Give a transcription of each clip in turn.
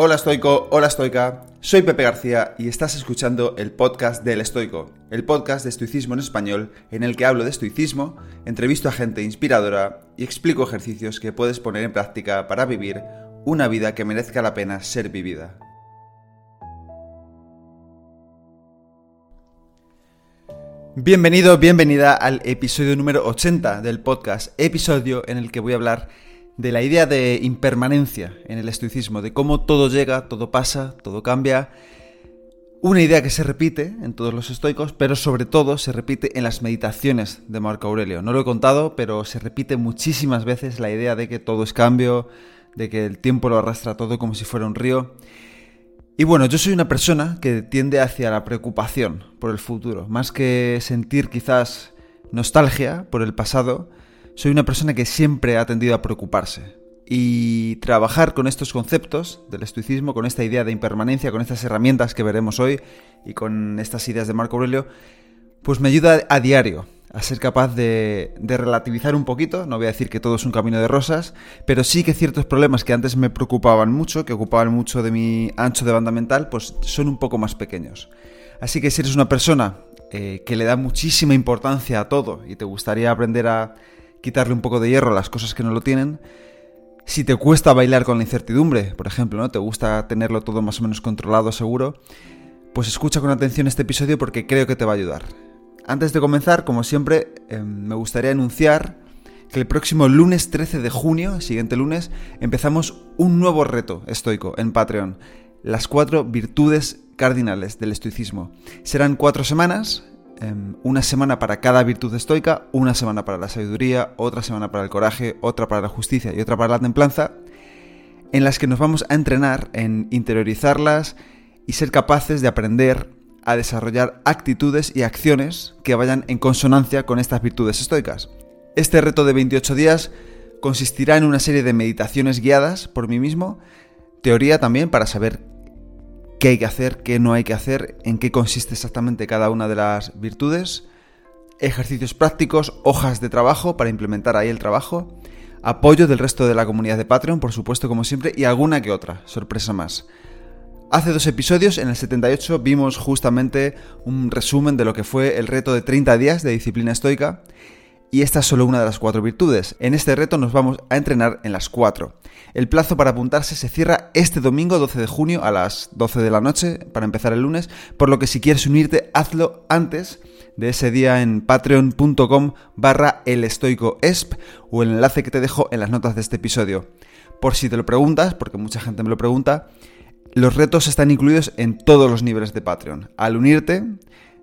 Hola estoico, hola estoica, soy Pepe García y estás escuchando el podcast del estoico, el podcast de estoicismo en español en el que hablo de estoicismo, entrevisto a gente inspiradora y explico ejercicios que puedes poner en práctica para vivir una vida que merezca la pena ser vivida. Bienvenido, bienvenida al episodio número 80 del podcast, episodio en el que voy a hablar de la idea de impermanencia en el estoicismo, de cómo todo llega, todo pasa, todo cambia. Una idea que se repite en todos los estoicos, pero sobre todo se repite en las meditaciones de Marco Aurelio. No lo he contado, pero se repite muchísimas veces la idea de que todo es cambio, de que el tiempo lo arrastra todo como si fuera un río. Y bueno, yo soy una persona que tiende hacia la preocupación por el futuro, más que sentir quizás nostalgia por el pasado, soy una persona que siempre ha tendido a preocuparse. Y trabajar con estos conceptos del estoicismo, con esta idea de impermanencia, con estas herramientas que veremos hoy y con estas ideas de Marco Aurelio, pues me ayuda a diario a ser capaz de, relativizar un poquito, no voy a decir que todo es un camino de rosas, pero sí que ciertos problemas que antes me preocupaban mucho, que ocupaban mucho de mi ancho de banda mental, pues son un poco más pequeños. Así que si eres una persona eh, que le da muchísima importancia a todo y te gustaría aprender a quitarle un poco de hierro a las cosas que no lo tienen. Si te cuesta bailar con la incertidumbre, por ejemplo, ¿no? Te gusta tenerlo todo más o menos controlado, seguro, pues escucha con atención este episodio porque creo que te va a ayudar. Antes de comenzar, como siempre, em, me gustaría anunciar que el próximo lunes 13 de junio, siguiente lunes, empezamos un nuevo reto estoico en Patreon. Las cuatro virtudes cardinales del estoicismo. Serán cuatro semanas, Em, una semana para cada virtud estoica, una semana para la sabiduría, otra semana para el coraje, otra para la justicia y otra para la templanza, en las que nos vamos a entrenar en interiorizarlas y ser capaces de aprender a desarrollar actitudes y acciones que vayan en consonancia con estas virtudes estoicas. Este reto de 28 días consistirá en una serie de meditaciones guiadas por mí mismo, teoría también para saber qué hay que hacer, qué no hay que hacer, en qué consiste exactamente cada una de las virtudes, ejercicios prácticos, hojas de trabajo para implementar ahí el trabajo, apoyo del resto de la comunidad de Patreon, por supuesto, como siempre, y alguna que otra, sorpresa más. Hace dos episodios, en el 78, vimos justamente un resumen de lo que fue el reto de 30 días de disciplina estoica, y esta es solo una de las cuatro virtudes. En este reto nos vamos a entrenar en las cuatro. El plazo para apuntarse se cierra este domingo 12 de junio a las 12 de la noche para empezar el lunes, por lo que si quieres unirte, hazlo antes de ese día en patreon.com barra elestoicoesp o el enlace que te dejo en las notas de este episodio. Por si te lo preguntas, porque mucha gente me lo pregunta, los retos están incluidos en todos los niveles de Patreon. Al unirte,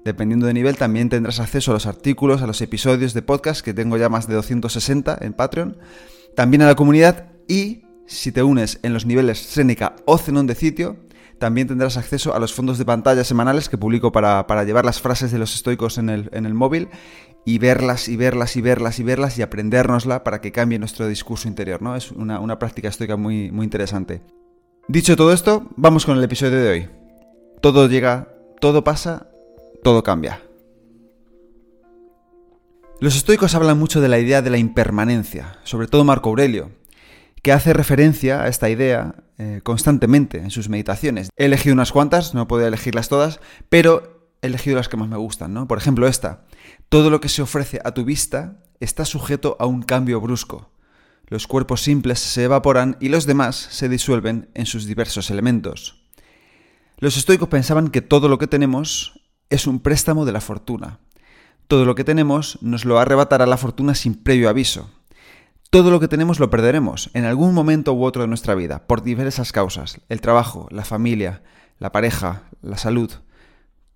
Dependiendo de nivel también tendrás acceso a los artículos, a los episodios de podcast, que tengo ya más de 260 en Patreon, también a la comunidad y si te unes en los niveles Seneca o Zenon de sitio, también tendrás acceso a los fondos de pantalla semanales que publico para, llevar las frases de los estoicos en el, en el móvil y verlas y verlas y verlas y verlas y aprendérnosla para que cambie nuestro discurso interior, ¿no? Es una, una práctica estoica muy, muy interesante. Dicho todo esto, vamos con el episodio de hoy. Todo llega, todo pasa todo cambia. Los estoicos hablan mucho de la idea de la impermanencia, sobre todo Marco Aurelio, que hace referencia a esta idea eh, constantemente en sus meditaciones. He elegido unas cuantas, no puedo elegirlas todas, pero he elegido las que más me gustan, ¿no? Por ejemplo, esta. Todo lo que se ofrece a tu vista está sujeto a un cambio brusco. Los cuerpos simples se evaporan y los demás se disuelven en sus diversos elementos. Los estoicos pensaban que todo lo que tenemos es un préstamo de la fortuna. Todo lo que tenemos nos lo arrebatará la fortuna sin previo aviso. Todo lo que tenemos lo perderemos en algún momento u otro de nuestra vida, por diversas causas. El trabajo, la familia, la pareja, la salud.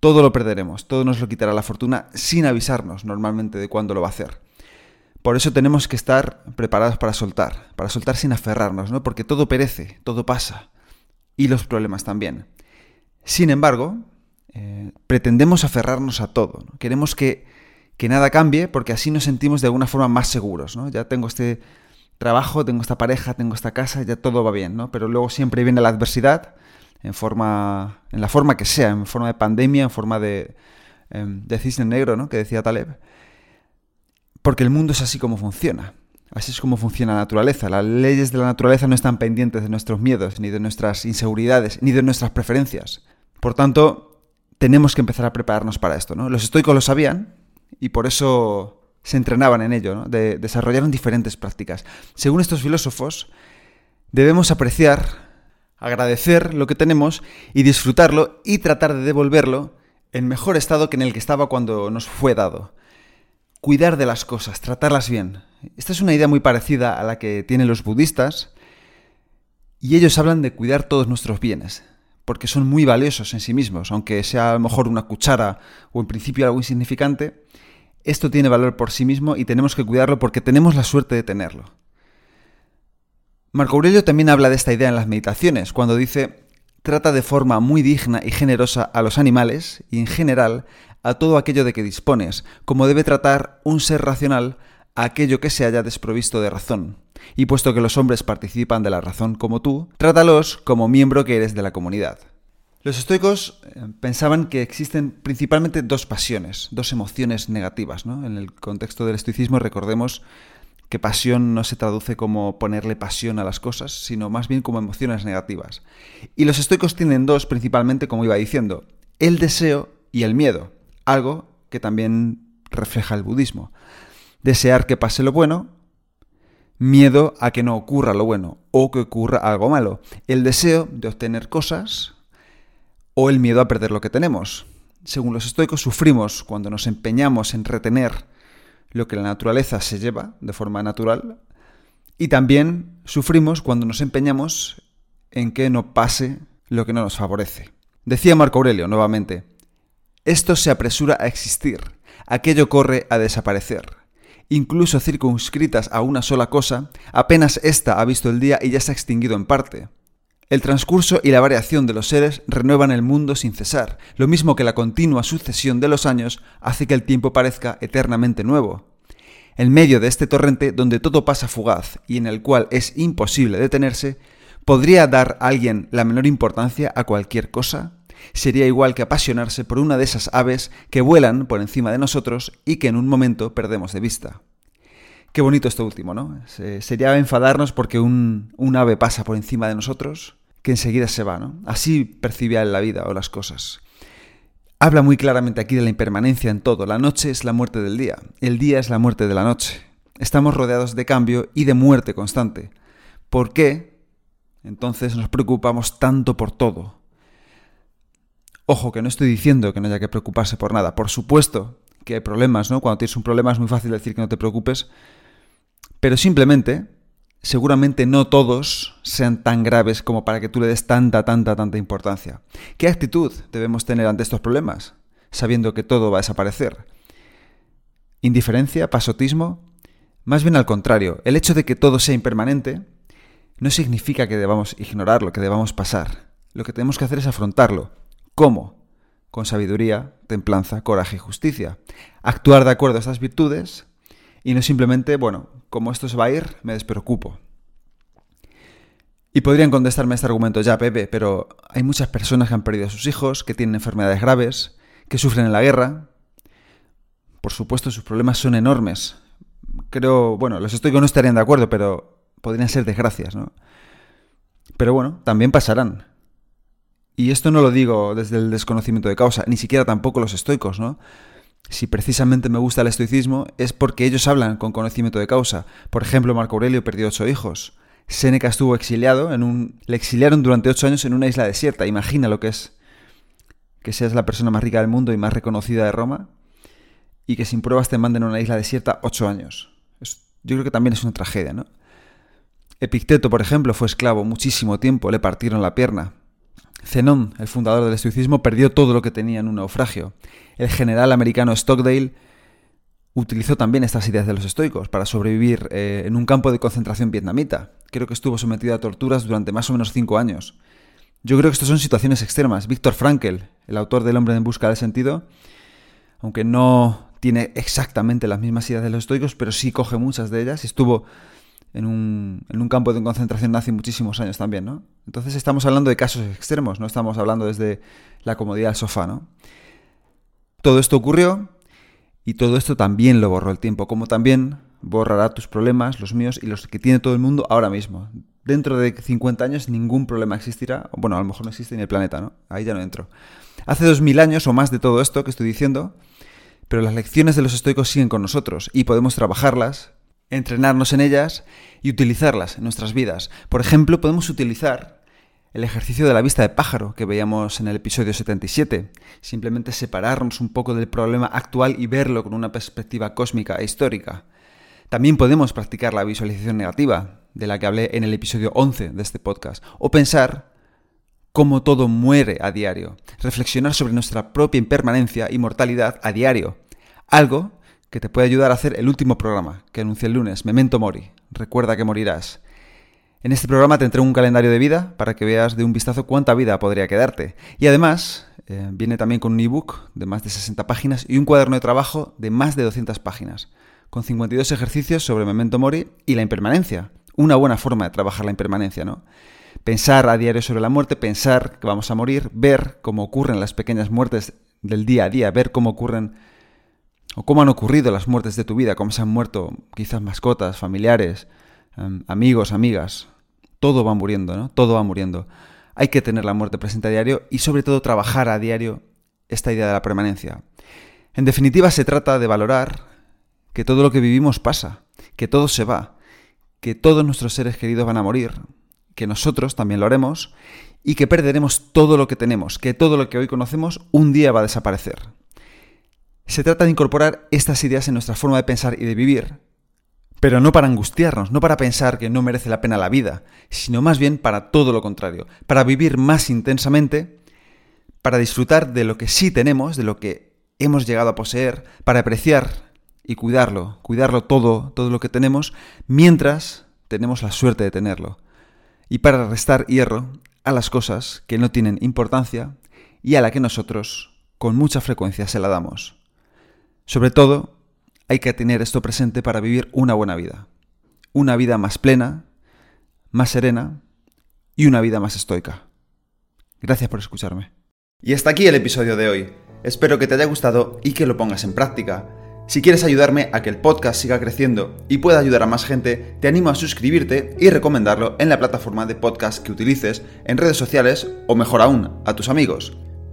Todo lo perderemos, todo nos lo quitará la fortuna sin avisarnos normalmente de cuándo lo va a hacer. Por eso tenemos que estar preparados para soltar, para soltar sin aferrarnos, ¿no? Porque todo perece, todo pasa. Y los problemas también. Sin embargo, eh, pretendemos aferrarnos a todo. Queremos que, nada cambie porque así nos sentimos de alguna forma más seguros. Ya tengo este trabajo, tengo esta pareja, tengo esta casa, ya todo va bien. ¿no? Pero luego siempre viene la adversidad en, forma, en la forma que sea, en forma de pandemia, en forma de, em, de cisne negro, ¿no? que decía Taleb. Porque el mundo es así como funciona. Así es como funciona la naturaleza. Las leyes de la naturaleza no están pendientes de nuestros miedos, ni de nuestras inseguridades, ni de nuestras preferencias. Por tanto, tenemos que empezar a prepararnos para esto. ¿no? Los estoicos lo sabían y por eso se entrenaban en ello, ¿no? de, desarrollaron diferentes prácticas. Según estos filósofos, debemos apreciar, agradecer lo que tenemos y disfrutarlo y tratar de devolverlo en mejor estado que en el que estaba cuando nos fue dado. Cuidar de las cosas, tratarlas bien. Esta es una idea muy parecida a la que tienen los budistas y ellos hablan de cuidar todos nuestros bienes, porque son muy valiosos en sí mismos, aunque sea a lo mejor una cuchara o en principio algo insignificante, esto tiene valor por sí mismo y tenemos que cuidarlo porque tenemos la suerte de tenerlo. Marco Aurelio también habla de esta idea en las meditaciones, cuando dice, trata de forma muy digna y generosa a los animales y en general a todo aquello de que dispones, como debe tratar un ser racional aquello que se haya desprovisto de razón. Y puesto que los hombres participan de la razón como tú, trátalos como miembro que eres de la comunidad. Los estoicos eh, pensaban que existen principalmente dos pasiones, dos emociones negativas. En el contexto del estoicismo recordemos que pasión no se traduce como ponerle pasión a las cosas, sino más bien como emociones negativas. Y los estoicos tienen dos principalmente, como iba diciendo, el deseo y el miedo, algo que también refleja el budismo. Desear que pase lo bueno, miedo a que no ocurra lo bueno o que ocurra algo malo. El deseo de obtener cosas, o el miedo a perder lo que tenemos. Según los estoicos, sufrimos cuando nos empeñamos en retener lo que la naturaleza se lleva de forma natural y también sufrimos cuando nos empeñamos en que no pase lo que no nos favorece. Decía Marco Aurelio nuevamente, esto se apresura a existir, aquello corre a desaparecer. Incluso circunscritas a una sola cosa, apenas ésta ha visto el día y ya se ha extinguido en parte. El transcurso y la variación de los seres renuevan el mundo sin cesar, lo mismo que la continua sucesión de los años hace que el tiempo parezca eternamente nuevo. En medio de este torrente donde todo pasa fugaz y en el cual es imposible detenerse, ¿podría dar alguien la menor importancia a cualquier cosa? Sería igual que apasionarse por una de esas aves que vuelan por encima de nosotros y que en un momento perdemos de vista. Qué bonito esto último, ¿no? Sería enfadarnos porque un, un ave pasa por encima de nosotros que enseguida se va, ¿no? Así percibía la vida o las cosas. Habla muy claramente aquí de la impermanencia en todo. La noche es la muerte del día, el día es la muerte de la noche. Estamos rodeados de cambio y de muerte constante. ¿Por qué? Entonces nos preocupamos tanto por todo. Ojo, que no estoy diciendo que no haya que preocuparse por nada. Por supuesto que hay problemas, ¿no? Cuando tienes un problema es muy fácil decir que no te preocupes. Pero simplemente seguramente no todos sean tan graves como para que tú le des tanta, tanta, tanta importancia. ¿Qué actitud debemos tener ante estos problemas, sabiendo que todo va a desaparecer? ¿Indiferencia? ¿Pasotismo? Más bien al contrario, el hecho de que todo sea impermanente no significa que debamos ignorarlo, que debamos pasar. Lo que tenemos que hacer es afrontarlo. ¿Cómo? Con sabiduría, templanza, coraje y justicia. Actuar de acuerdo a estas virtudes y no simplemente, bueno, como esto se va a ir, me despreocupo. Y podrían contestarme este argumento ya, Pepe, pero hay muchas personas que han perdido a sus hijos, que tienen enfermedades graves, que sufren en la guerra. Por supuesto, sus problemas son enormes. Creo, bueno, los estoy no estarían de acuerdo, pero podrían ser desgracias, ¿no? Pero bueno, también pasarán. Y esto no lo digo desde el desconocimiento de causa, ni siquiera tampoco los estoicos, ¿no? si precisamente me gusta el estoicismo, es porque ellos hablan con conocimiento de causa. Por ejemplo, Marco Aurelio perdió ocho hijos. Séneca estuvo exiliado, en un, le exiliaron durante ocho años en una isla desierta. Imagina lo que es que seas la persona más rica del mundo y más reconocida de Roma y que sin pruebas te manden a una isla desierta ocho años. yo creo que también es una tragedia, ¿no? Epicteto, por ejemplo, fue esclavo muchísimo tiempo, le partieron la pierna. Zenón, el fundador del estoicismo, perdió todo lo que tenía en un naufragio. El general americano Stockdale utilizó también estas ideas de los estoicos para sobrevivir eh, en un campo de concentración vietnamita. Creo que estuvo sometido a torturas durante más o menos cinco años. Yo creo que estas son situaciones extremas. Víctor Frankel, el autor del Hombre en Busca del Sentido, aunque no tiene exactamente las mismas ideas de los estoicos, pero sí coge muchas de ellas. Estuvo en un, en un campo de concentración hace muchísimos años también, ¿no? Entonces estamos hablando de casos extremos, no estamos hablando desde la comodidad del sofá, ¿no? Todo esto ocurrió y todo esto también lo borró el tiempo, como también borrará tus problemas, los míos y los que tiene todo el mundo ahora mismo. Dentro de 50 años ningún problema existirá. Bueno, a lo mejor no existe en el planeta, ¿no? Ahí ya no entro. Hace 2000 años o más de todo esto que estoy diciendo, pero las lecciones de los estoicos siguen con nosotros y podemos trabajarlas, entrenarnos en ellas y utilizarlas en nuestras vidas. Por ejemplo, podemos utilizar el ejercicio de la vista de pájaro que veíamos en el episodio 77. Simplemente separarnos un poco del problema actual y verlo con una perspectiva cósmica e histórica. También podemos practicar la visualización negativa, de la que hablé en el episodio 11 de este podcast, o pensar cómo todo muere a diario, reflexionar sobre nuestra propia impermanencia y mortalidad a diario, algo que te puede ayudar a hacer el último programa que anuncié el lunes, Memento Mori, recuerda que morirás. En este programa te entrego un calendario de vida para que veas de un vistazo cuánta vida podría quedarte. Y además, eh, viene también con un ebook de más de 60 páginas y un cuaderno de trabajo de más de 200 páginas, con 52 ejercicios sobre memento mori y la impermanencia. Una buena forma de trabajar la impermanencia, ¿no? Pensar a diario sobre la muerte, pensar que vamos a morir, ver cómo ocurren las pequeñas muertes del día a día, ver cómo ocurren o cómo han ocurrido las muertes de tu vida, cómo se han muerto quizás mascotas, familiares, em, amigos, amigas, todo va muriendo, ¿no? Todo va muriendo. Hay que tener la muerte presente a diario y sobre todo trabajar a diario esta idea de la permanencia. En definitiva, se trata de valorar que todo lo que vivimos pasa, que todo se va, que todos nuestros seres queridos van a morir, que nosotros también lo haremos y que perderemos todo lo que tenemos, que todo lo que hoy conocemos un día va a desaparecer. Se trata de incorporar estas ideas en nuestra forma de pensar y de vivir, pero no para angustiarnos, no para pensar que no merece la pena la vida, sino más bien para todo lo contrario, para vivir más intensamente, para disfrutar de lo que sí tenemos, de lo que hemos llegado a poseer, para apreciar y cuidarlo, cuidarlo todo, todo lo que tenemos, mientras tenemos la suerte de tenerlo, y para restar hierro a las cosas que no tienen importancia y a la que nosotros con mucha frecuencia se la damos. Sobre todo, hay que tener esto presente para vivir una buena vida. Una vida más plena, más serena y una vida más estoica. Gracias por escucharme. Y hasta aquí el episodio de hoy. Espero que te haya gustado y que lo pongas en práctica. Si quieres ayudarme a que el podcast siga creciendo y pueda ayudar a más gente, te animo a suscribirte y recomendarlo en la plataforma de podcast que utilices, en redes sociales o mejor aún, a tus amigos.